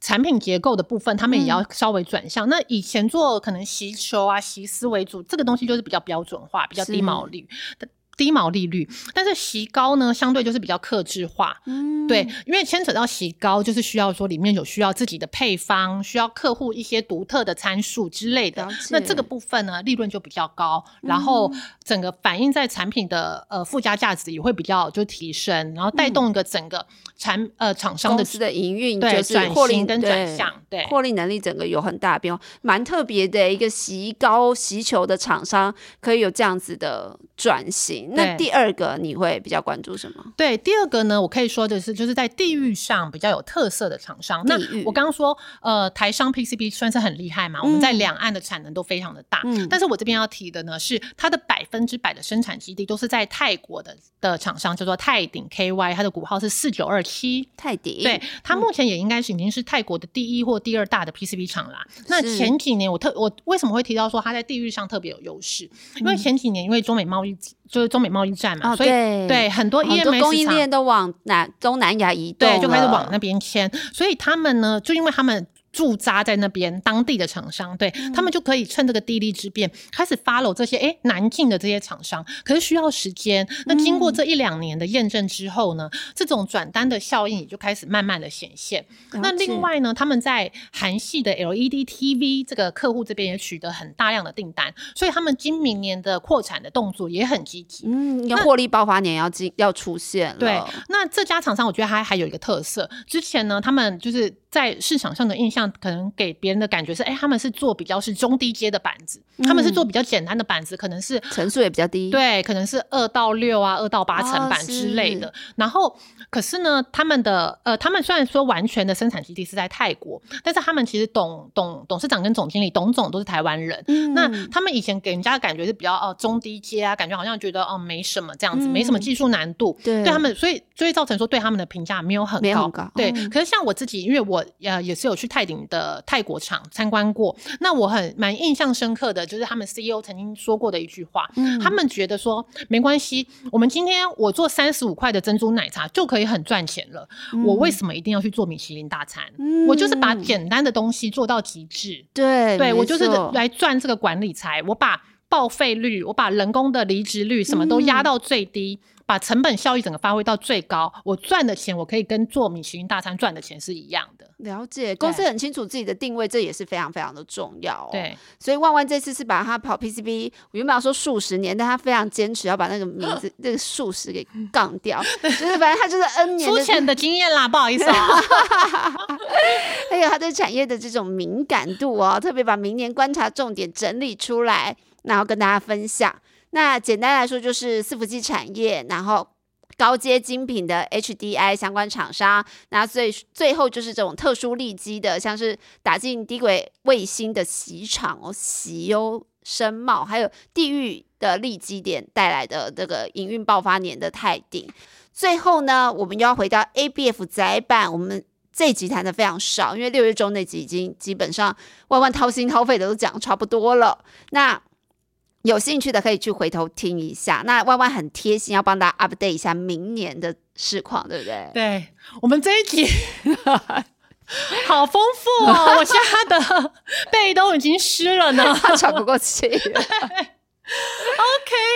[SPEAKER 3] 产品结构的部分，他们也要稍微转向。那以前做可能习球啊、习思为主，这个东西就是比较标准化、比较低毛利、低毛利率。但是习高呢，相对就是比较克制化。
[SPEAKER 2] 嗯，
[SPEAKER 3] 对，因为牵扯到席高，就是需要说里面有需要自己的配方，需要客户一些独特的参数之类的那这个部分呢，利润就比较高，然后整个反映在产品的呃附加价值也会比较就提升，然后带动一个整个产呃厂商的
[SPEAKER 2] 公司的营运
[SPEAKER 3] 对
[SPEAKER 2] 就是
[SPEAKER 3] 转
[SPEAKER 2] 获利
[SPEAKER 3] 型跟转
[SPEAKER 2] 对
[SPEAKER 3] 向，对
[SPEAKER 2] 获利能力整个有很大的变化，蛮特别的一个习高习球的厂商可以有这样子的转型。那第二个你会比较关注什么？
[SPEAKER 3] 对，第二个呢，我可以说的是，就是在地域上比较有特色的厂商。那我刚刚说，呃，台商 PCB 算是很厉害嘛，我们在两岸的产能都非常的大。
[SPEAKER 2] 嗯
[SPEAKER 3] 但是我这边要提的呢，是它的百分之百的生产基地都是在泰国的的厂商，叫做泰鼎 KY，它的股号是四九二七。
[SPEAKER 2] 泰鼎
[SPEAKER 3] 对，它目前也应该是已经是泰国的第一或第二大的 PCB 厂啦。那前几年我特我为什么会提到说它在地域上特别有优势？因
[SPEAKER 2] 嗯
[SPEAKER 3] 为前几年因为中美贸易就是中美贸易战嘛，
[SPEAKER 2] 哦，
[SPEAKER 3] 所以
[SPEAKER 2] 对
[SPEAKER 3] 对很多
[SPEAKER 2] 很多
[SPEAKER 3] EMS
[SPEAKER 2] 供应链都往南东南亚移动，
[SPEAKER 3] 对，就开始往那边迁。所以他们呢，就因为他们驻扎在那边，当地的厂商，对、
[SPEAKER 2] 嗯
[SPEAKER 3] 他们就可以趁这个地利之便，开始 follow 这些哎南进的这些厂商。可是需要时间，那经
[SPEAKER 2] 嗯
[SPEAKER 3] 过这一两年的验证之后呢，这种转单的效应也就开始慢慢的显现。那另外呢，他们在韩系的 LED TV 这个客户这边也取得很大量的订单，所以他们今明年的扩产的动作也很积极。
[SPEAKER 2] 嗯，要获利爆发年要进要出现了，
[SPEAKER 3] 对，那这家厂商我觉得还还有一个特色，之前呢，他们就是在市场上的印象，可能给别人的感觉是，哎、他们是做比较是中低阶的板子，他们是做比较简单的板子，可能是
[SPEAKER 2] 层数也比较低，
[SPEAKER 3] 对，可能是二到六啊，二到八层
[SPEAKER 2] 哦
[SPEAKER 3] 板之类的。然后，可是呢，他们的呃，他们虽然说完全的生产基地是在泰国，但是他们其实董董董事长跟总经理董总都是台湾人。
[SPEAKER 2] 嗯
[SPEAKER 3] 那他们以前给人家的感觉是比较哦中低阶啊，感觉好像觉得哦没什么这样子，没什么技术难度。
[SPEAKER 2] 对
[SPEAKER 3] 他们，所以就会造成说对他们的评价没有很高。
[SPEAKER 2] 没很高
[SPEAKER 3] 对，
[SPEAKER 2] 嗯
[SPEAKER 3] 可是像我自己，因为我呃也是有去泰鼎的泰国厂参观过，那我很蛮印象深刻的就是他们 CEO 曾经说过的一句话，
[SPEAKER 2] 嗯
[SPEAKER 3] 他们觉得说没关系，我们今天我做三十五块的珍珠奶茶就可以很赚钱了，我为什么一定要去做米其林大餐？
[SPEAKER 2] 嗯
[SPEAKER 3] 我就是把简单的东西做到极致，
[SPEAKER 2] 对没
[SPEAKER 3] 对我就是
[SPEAKER 2] 错
[SPEAKER 3] 来赚这个管理财，我把报废率，我把人工的离职率什么都压到最低。把成本效益整个发挥到最高，我赚的钱我可以跟做米其林大餐赚的钱是一样的。
[SPEAKER 2] 了解，公司很清楚自己的定位，这也是非常非常的重要、哦。
[SPEAKER 3] 对，
[SPEAKER 2] 所以万万这次是把他跑 PCB，我原本要说数十年，但他非常坚持要把那个名字 那个数十给 杠掉，就是反正他就是 N 年的，
[SPEAKER 3] 粗浅的经验啦，不好意思啊。
[SPEAKER 2] 还有他对产业的这种敏感度哦，特别把明年观察重点整理出来，然后跟大家分享。那简单来说就是伺服器产业，然后。高阶精品的 HDI 相关厂商，那最最后就是这种特殊利基的，像是打进低轨卫星的锡厂哦，锡优深茂，还有地域的利基点带来的这个营运爆发年的泰鼎。最后呢，我们又要回到 ABF 窄板，我们这集谈的非常少，因为六月中那集已经基本上万万掏心掏肺的都讲差不多了。那有兴趣的可以去回头听一下。那万万很贴心，要帮大家 update 一下明年的市况，对不对？
[SPEAKER 3] 对我们这一集 好丰富哦，我现在的背都已经湿了呢。
[SPEAKER 2] 他喘不过气。
[SPEAKER 3] OK，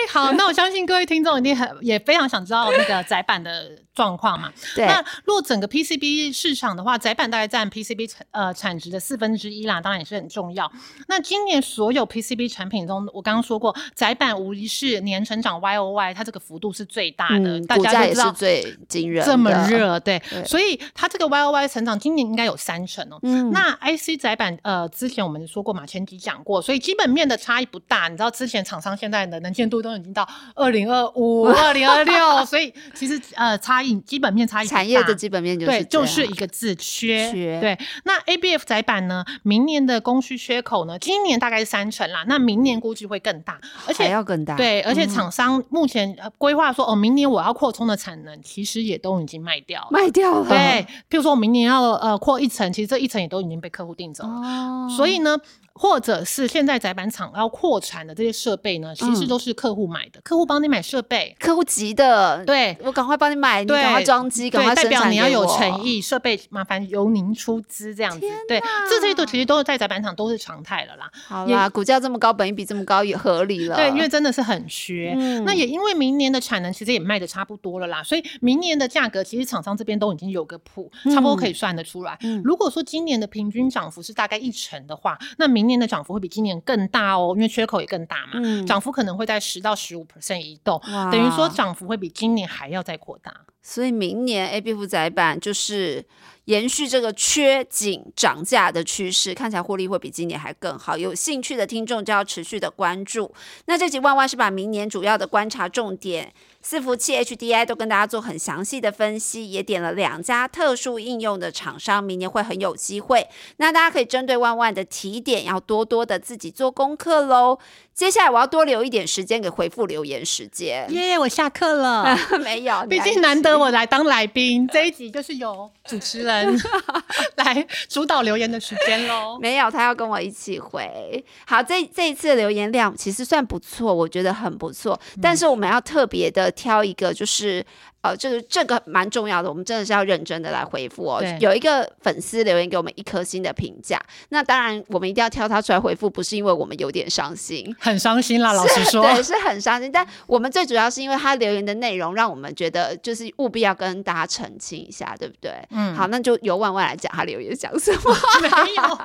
[SPEAKER 3] 好，那我相信各位听众一定很也非常想知道那个窄版的状况嘛。
[SPEAKER 2] 对，
[SPEAKER 3] 那若整个 PCB 市场的话，窄板大概占 PCB 产呃产值的四分之一啦，当然也是很重要。那今年所有 PCB 产品中，我刚刚说过，窄板无疑是年成长 Y O Y，它这个幅度是最大的，
[SPEAKER 2] 嗯，
[SPEAKER 3] 大家就知道。
[SPEAKER 2] 是最惊人的，
[SPEAKER 3] 这么热，对，
[SPEAKER 2] 对
[SPEAKER 3] 所以它这个 Y O Y 成长今年应该有三成哦。
[SPEAKER 2] 嗯，
[SPEAKER 3] 那 IC 窄板，呃，之前我们说过嘛，前几讲过，所以基本面的差异不大。你知道之前厂商现在的能见度都已经到二零二五、二零二六，所以其实呃差异基本面差异
[SPEAKER 2] 产业的基本面就是
[SPEAKER 3] 对，就是一个字缺。
[SPEAKER 2] 缺
[SPEAKER 3] 对，那 ABF 窄板呢，明年的供需缺口呢，今年大概是三成啦，那明年估计会更大，而
[SPEAKER 2] 还
[SPEAKER 3] 且。
[SPEAKER 2] 要更大，
[SPEAKER 3] 对，而且
[SPEAKER 2] 嗯
[SPEAKER 3] 厂商目前呃规划说，哦，明年我要扩充的产能，其实也都已经卖掉了。
[SPEAKER 2] 卖掉了，
[SPEAKER 3] 对，譬如说我明年要呃扩一层，其实这一层也都已经被客户订走了。
[SPEAKER 2] 哦，
[SPEAKER 3] 所以呢，或者是现在窄板厂要扩产的这些设备呢，其实
[SPEAKER 2] 嗯
[SPEAKER 3] 都是客户买的，客户帮你买设备。
[SPEAKER 2] 客户急的，
[SPEAKER 3] 对
[SPEAKER 2] 我赶快帮你买，你，赶快装机，赶快生产
[SPEAKER 3] 表你要有诚。意，设备麻烦由您出资这样子。对，这些都其实都是在窄板厂都是常态了啦。
[SPEAKER 2] 好啦，股价这么高，本益比这么高也合理了。
[SPEAKER 3] 对，因为真的是很缺。
[SPEAKER 2] 嗯
[SPEAKER 3] 那也因为明年的产能其实也卖的差不多了啦，所以明年的价格其实厂商这边都已经有个谱，差不多可以算得出来。
[SPEAKER 2] 嗯
[SPEAKER 3] 如果说今年的平均涨幅是大概一成的话，那明年的涨幅会比今年更大哦，因为缺口也更大嘛，
[SPEAKER 2] 嗯
[SPEAKER 3] 涨幅可能会在十到十五 percent 移动，等于说涨幅会比今年还要再扩大。
[SPEAKER 2] 所以明年 A B F 窄板就是延续这个缺紧涨价的趋势，看起来获利会比今年还更好。有兴趣的听众就要持续的关注。那这集万万是把明年主要的观察重点，伺服器 HDI 都跟大家做很详细的分析，也点了两家特殊应用的厂商，明年会很有机会。那大家可以针对万万的提点，要多多的自己做功课喽。接下来我要多留一点时间给回复留言时间。
[SPEAKER 3] 耶，我下课了。
[SPEAKER 2] 没有，
[SPEAKER 3] 毕竟难得我来当来宾，这一集就是由主持人 来主导留言的时间喽。
[SPEAKER 2] 没有，他要跟我一起回。好，这这一次的留言量其实算不错，我觉得很不错。但是我们要特别的挑一个，就是呃，就是这个蛮重要的，我们真的是要认真的来回复哦
[SPEAKER 3] 对。
[SPEAKER 2] 有一个粉丝留言给我们一颗星的评价，那当然我们一定要挑他出来回复，不是因为我们有点伤心。
[SPEAKER 3] 很伤心啦，老实说。
[SPEAKER 2] 对，是很伤心。但我们最主要是因为他留言的内容，让我们觉得就是务必要跟大家澄清一下，对不对？
[SPEAKER 3] 嗯
[SPEAKER 2] 好，那就由万万来讲他留言讲什么。
[SPEAKER 3] 没有，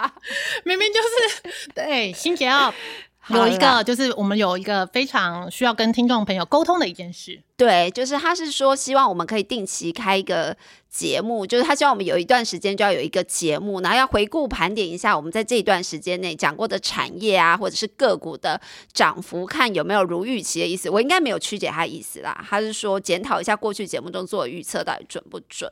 [SPEAKER 3] 明明就是对，心姐要有一个，就是我们有一个非常需要跟听众朋友沟通的一件事。
[SPEAKER 2] 对，就是他是说希望我们可以定期开一个节目，就是他希望我们有一段时间就要有一个节目，然后要回顾盘点一下我们在这一段时间内讲过的产业啊，或者是个股的涨幅，看有没有如预期的意思。我应该没有曲解他的意思啦，他是说检讨一下过去节目中做的预测到底准不准。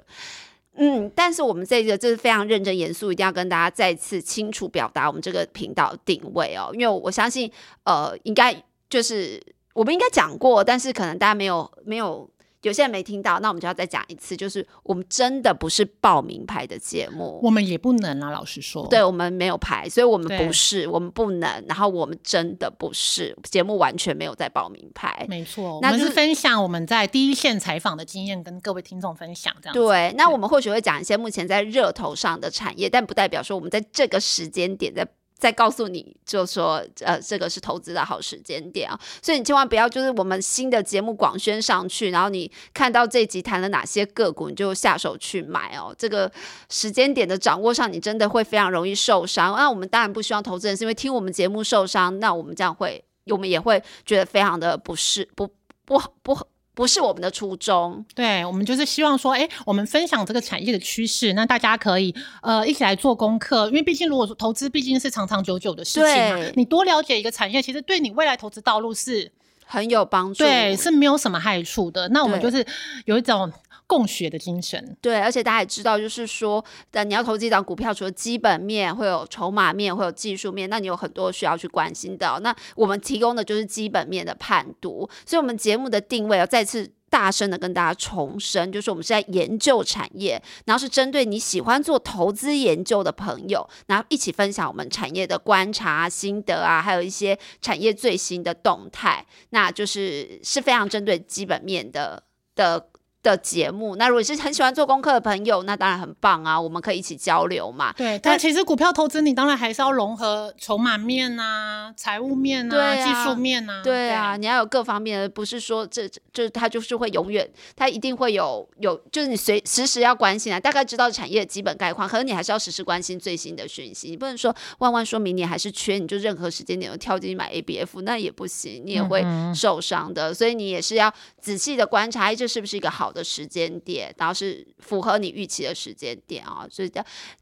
[SPEAKER 2] 嗯，但是我们这个就是非常认真严肃，一定要跟大家再次清楚表达我们这个频道定位哦，因为我相信，呃，应该就是我们应该讲过，但是可能大家没有没有有些人没听到，那我们就要再讲一次，就是我们真的不是报名牌的节目。
[SPEAKER 3] 我们也不能啊，老实说。
[SPEAKER 2] 对我们没有牌，所以我们不是，我们不能，然后我们真的不是节目，完全没有在报名牌。
[SPEAKER 3] 没错，我
[SPEAKER 2] 那就是
[SPEAKER 3] 们是分享我们在第一线采访的经验，跟各位听众分享这样子。
[SPEAKER 2] 对，那我们或许会讲一些目前在热头上的产业，但不代表说我们在这个时间点在。再告诉你，就说呃，这个是投资的好时间点啊，所以你千万不要就是我们新的节目广宣上去，然后你看到这集谈了哪些个股，你就下手去买哦。这个时间点的掌握上，你真的会非常容易受伤。那我们当然不希望投资人是因为听我们节目受伤，那我们这样会，我们也会觉得非常的不适，不不不不是我们的初衷。
[SPEAKER 3] 对，我们就是希望说，哎，我们分享这个产业的趋势，那大家可以呃一起来做功课，因为毕竟如果说投资毕竟是长长久久的事情嘛，你多了解一个产业，其实对你未来投资道路是
[SPEAKER 2] 很有帮助，
[SPEAKER 3] 对是没有什么害处的。那我们就是有一种共学的精神。
[SPEAKER 2] 对，而且大家也知道，就是说，呃，你要投资一张股票，除了基本面，会有筹码面，会有技术面，那你有很多需要去关心的、那我们提供的就是基本面的判读，所以我们节目的定位要再次。大声的跟大家重申，就是我们是在研究产业，然后是针对你喜欢做投资研究的朋友，然后一起分享我们产业的观察、心得啊，还有一些产业最新的动态，那就是是非常针对基本面的的的节目。那如果是很喜欢做功课的朋友，那当然很棒啊，我们可以一起交流嘛。
[SPEAKER 3] 对，但其实股票投资你当然还是要融合筹码面啊、财务面
[SPEAKER 2] 对
[SPEAKER 3] 啊、
[SPEAKER 2] 啊
[SPEAKER 3] 技术面啊。
[SPEAKER 2] 对啊，你要有各方面的，不是说这这就是它就是会永远，它一定会有有，就是你随时时要关心啊，大概知道产业基本概况，可是你还是要时时关心最新的讯息，你不能说万万说明你还是缺，你就任何时间点都跳进去买 ABF，那也不行，你也会受伤的，所以你也是要仔细的观察，哎，这是不是一个好的时间点，然后是符合你预期的时间点啊，所以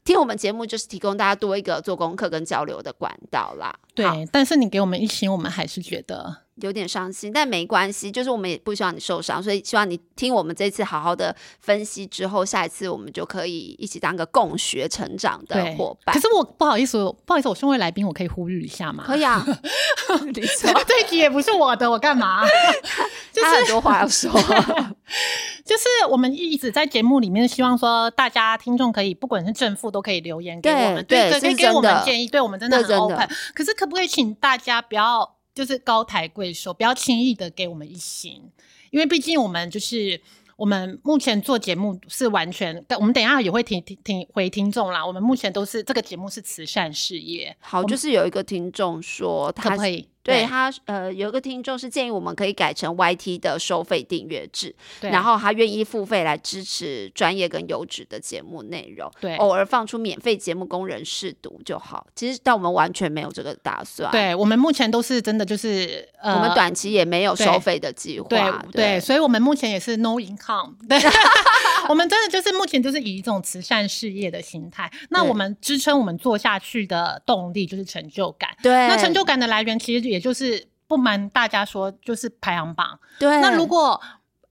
[SPEAKER 2] 听我们节目就是提供大家多一个做功课跟交流的管道啦。
[SPEAKER 3] 对，但是你给我们一星，我们还是觉得
[SPEAKER 2] 有点伤心，但没关系，就是我们也不希望你受伤，所以希望你听我们这次好好的分析之后，下一次我们就可以一起当个共学成长的伙伴
[SPEAKER 3] 可。是我不好意思，不好意思，我身为来宾，我可以呼吁一下吗？
[SPEAKER 2] 可以啊，你说，
[SPEAKER 3] 这一集也不是我的，我干嘛？
[SPEAKER 2] 他很多话要说。
[SPEAKER 3] 就是我们一直在节目里面希望说，大家听众可以不管是正负都可以留言给我们，
[SPEAKER 2] 对对
[SPEAKER 3] 可以给我们建议，对我们真的很 open。可是可不可以请大家不要就是高抬贵手，不要轻易的给我们一星，因为毕竟我们就是。我们目前做节目是完全，但我们等一下也会听听听回听众啦。我们目前都是这个节目是慈善事业，
[SPEAKER 2] 好，就是有一个听众说他
[SPEAKER 3] 可不可以？
[SPEAKER 2] 对。他呃，有一个听众是建议我们可以改成 YT 的收费订阅制，然后他愿意付费来支持专业跟优质的节目内容，
[SPEAKER 3] 对。
[SPEAKER 2] 偶尔放出免费节目供人试读就好。其实但我们完全没有这个打算，，
[SPEAKER 3] 对我们目前都是真的就是呃，
[SPEAKER 2] 我们短期也没有收费的计划，
[SPEAKER 3] 对
[SPEAKER 2] 对
[SPEAKER 3] 对，所以我们目前也是 no income，对，我们真的就是目前就是以一种慈善事业的心态。那我们支撑我们做下去的动力就是成就感。
[SPEAKER 2] 对，
[SPEAKER 3] 那成就感的来源其实也就是不瞒大家说，就是排行榜。
[SPEAKER 2] 对，
[SPEAKER 3] 那如果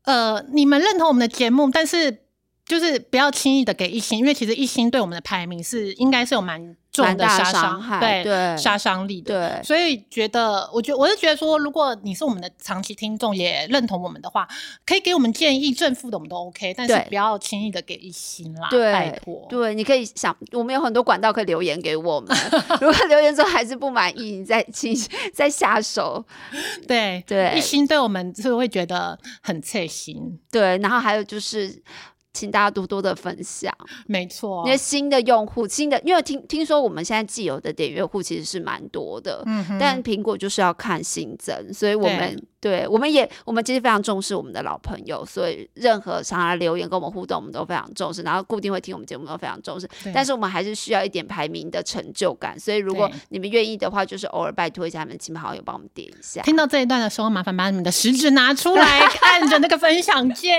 [SPEAKER 3] 呃你们认同我们的节目，但是就是不要轻易的给一星，因为其实一星对我们的排名是应该是有蛮重的杀
[SPEAKER 2] 伤害
[SPEAKER 3] 对
[SPEAKER 2] 对
[SPEAKER 3] 杀伤力的。
[SPEAKER 2] 对，
[SPEAKER 3] 所以觉得，我觉我是觉得说，如果你是我们的长期听众，也认同我们的话，可以给我们建议，正负的我们都 OK，但是不要轻易的给一星啦，
[SPEAKER 2] 对
[SPEAKER 3] 拜托。
[SPEAKER 2] 对，你可以想，我们有很多管道可以留言给我们。如果留言之后还是不满意，你再请再下手。
[SPEAKER 3] 对
[SPEAKER 2] 对
[SPEAKER 3] 一星对我们是会觉得很刺心，
[SPEAKER 2] 对，然后还有就是，请大家多多的分享。
[SPEAKER 3] 没错
[SPEAKER 2] 因。为新的用户，新的，因为听听说我们现在既有的点阅户其实是蛮多的，
[SPEAKER 3] 嗯
[SPEAKER 2] 但苹果就是要看新增，所以我们对我们也我们其实非常重视我们的老朋友，所以任何想要留言跟我们互动，我们都非常重视，然后固定会听我们节目都非常重视。但是我们还是需要一点排名的成就感，所以如果你们愿意的话，就是偶尔拜托一下你们亲朋好友帮我们点一下。
[SPEAKER 3] 听到这一段的时候，麻烦把你们的食指拿出来，看着那个分享键，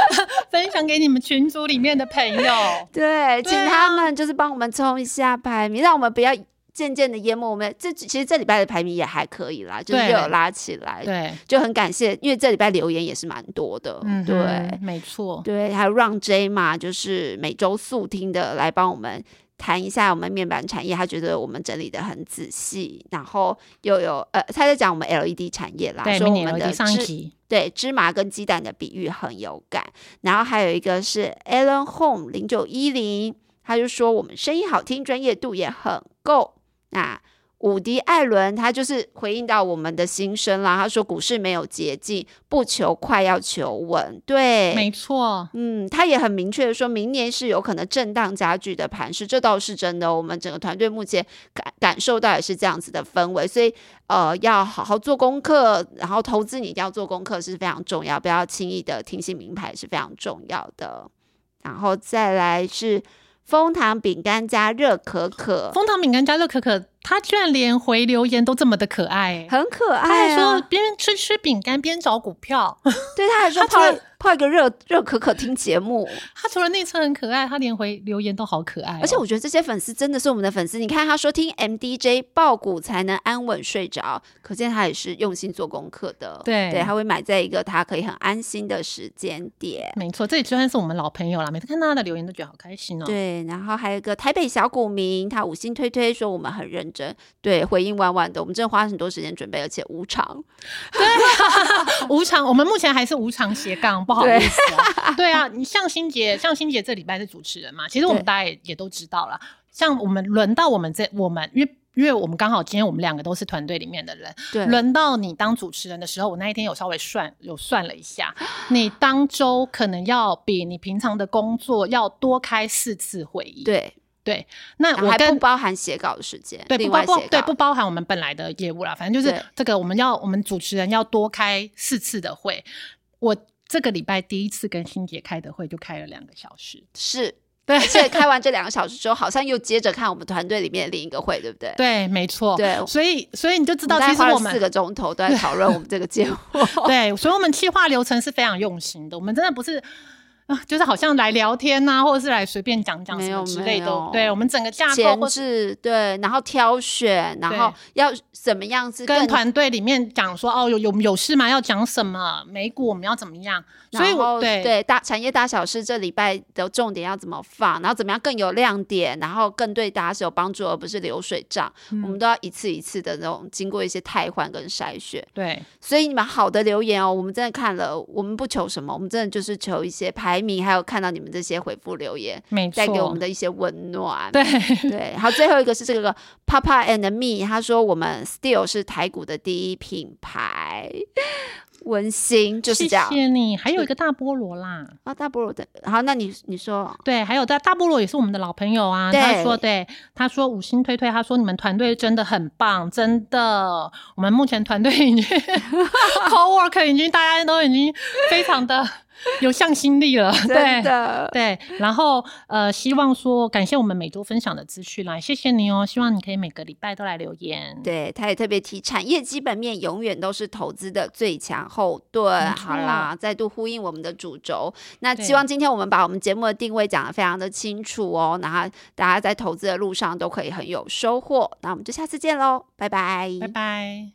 [SPEAKER 3] 分享给你们群组里面的朋友。
[SPEAKER 2] 对，请
[SPEAKER 3] 对啊
[SPEAKER 2] 他们就是帮我们冲一下排名，让我们不要渐渐的淹没我们。这其实这礼拜的排名也还可以啦，就是
[SPEAKER 3] 又
[SPEAKER 2] 有拉起来，
[SPEAKER 3] 对，
[SPEAKER 2] 就很感谢，因为这礼拜留言也是蛮多的，
[SPEAKER 3] 嗯，
[SPEAKER 2] 对
[SPEAKER 3] 没错，
[SPEAKER 2] 对，还有让 J 嘛，就是每周速听的来帮我们。谈一下我们面板产业，他觉得我们整理的很仔细，然后又有呃，他在讲我们 LED 产业啦，
[SPEAKER 3] 对
[SPEAKER 2] 说我们的芝
[SPEAKER 3] 集，
[SPEAKER 2] 对芝麻跟鸡蛋的比喻很有感。然后还有一个是 Alan Home 零九一零，他就说我们声音好听，专业度也很够。那伍迪艾伦他就是回应到我们的心声啦，他说股市没有捷径，不求快要求稳。对，
[SPEAKER 3] 没错，
[SPEAKER 2] 嗯，他也很明确的说，明年是有可能震荡加剧的盘势，这倒是真的。我们整个团队目前感感受到也是这样子的氛围，所以呃，要好好做功课，然后投资你一定要做功课是非常重要，不要轻易的听信名牌是非常重要的。然后再来是枫糖饼干加热可可，
[SPEAKER 3] 枫糖饼干加热可可，他居然连回留言都这么的可爱、欸。
[SPEAKER 2] 很可爱
[SPEAKER 3] 他还
[SPEAKER 2] 爱、
[SPEAKER 3] 说
[SPEAKER 2] 啊，
[SPEAKER 3] 边吃吃饼干边找股票，
[SPEAKER 2] 对，他还说
[SPEAKER 3] 他除了
[SPEAKER 2] 泡泡一个热热可可听节目，
[SPEAKER 3] 他除了内测很可爱，他连回留言都好可爱哦、
[SPEAKER 2] 而且我觉得这些粉丝真的是我们的粉丝。你看他说听 MDJ 爆股才能安稳睡着，可见他也是用心做功课的。
[SPEAKER 3] 对
[SPEAKER 2] 对，他会买在一个他可以很安心的时间点。
[SPEAKER 3] 没错，这里就算是我们老朋友了，每次看到他的留言都觉得好开心哦。
[SPEAKER 2] 对，然后还有一个台北小股民，他五星推推说我们很认真，对，回应万万的，我们真的花很多时间准备，而且无偿。
[SPEAKER 3] 无偿，我们目前还是无偿斜杠，不好意思啊。对啊，你像欣杰，像欣杰这礼拜是主持人嘛，其实我们大家也也都知道了。像我们轮到我们这，我们因为因为我们刚好今天我们两个都是团队里面的人，
[SPEAKER 2] 对，
[SPEAKER 3] 轮到你当主持人的时候，我那一天有稍微算有算了一下，你当周可能要比你平常的工作要多开四次会议。
[SPEAKER 2] 对，
[SPEAKER 3] 对，那
[SPEAKER 2] 还不包含写稿的时间，
[SPEAKER 3] 对，不包对不包含我们本来的业务啦，反正就是
[SPEAKER 2] 对
[SPEAKER 3] 这个我们要我们主持人要多开四次的会。我这个礼拜第一次跟欣姐开的会就开了两个小时，
[SPEAKER 2] 是。
[SPEAKER 3] 对
[SPEAKER 2] 而且开完这两个小时之后，好像又接着看我们团队里面另一个会，对不对？
[SPEAKER 3] 对，没错，
[SPEAKER 2] 对
[SPEAKER 3] 所以所以你就知
[SPEAKER 2] 知
[SPEAKER 3] 道，其实我们
[SPEAKER 2] 四个钟头都在讨论我们这个节目。
[SPEAKER 3] 对，所以我们计划流程是非常用心的，我们真的不是。啊，就是好像来聊天呐、或者是来随便讲讲什么之类的。对我们整个架构
[SPEAKER 2] 前
[SPEAKER 3] 或是
[SPEAKER 2] 对，然后挑选，然后要怎么样是
[SPEAKER 3] 跟团队里面讲说，哦，有有有事吗？要讲什么？美股我们要怎么样？所以我对
[SPEAKER 2] 对大产业大小事这礼拜的重点要怎么放，然后怎么样更有亮点，然后更对大家是有帮助，而不是流水账。
[SPEAKER 3] 嗯
[SPEAKER 2] 我们都要一次一次的那种经过一些汰换跟筛选。
[SPEAKER 3] 对
[SPEAKER 2] 所以你们好的留言哦，我们真的看了，我们不求什么，我们真的就是求一些排名，还有看到你们这些回复留言。带给我们的一些温暖，
[SPEAKER 3] 对
[SPEAKER 2] 对，好，最后一个是这个 Papa and Me，他说我们 Still 是台股的第一品牌，温馨就是这样
[SPEAKER 3] 谢谢你。还有一个大菠萝啦，
[SPEAKER 2] 啊。大菠萝的，好，那你你说
[SPEAKER 3] 对，还有大大菠萝也是我们的老朋友啊。
[SPEAKER 2] 对
[SPEAKER 3] 他说，对，他说五星推推，他说你们团队真的很棒，真的。我们目前团队已经 co work 已经大家都已经非常的 有向心力了，对。
[SPEAKER 2] 的，
[SPEAKER 3] 对，然后呃，希望说感谢我们每周分享的资讯啦，谢谢你哦。希望你可以每个礼拜都来留言。
[SPEAKER 2] 对，他也特别提产业基本面永远都是投资的最强后盾。好啦，再度呼应我们的主轴。那希望今天我们把我们节目的定位讲得非常的清楚哦，然后大家在投资的路上都可以很有收获。那我们就下次见喽，拜拜，
[SPEAKER 3] 拜拜。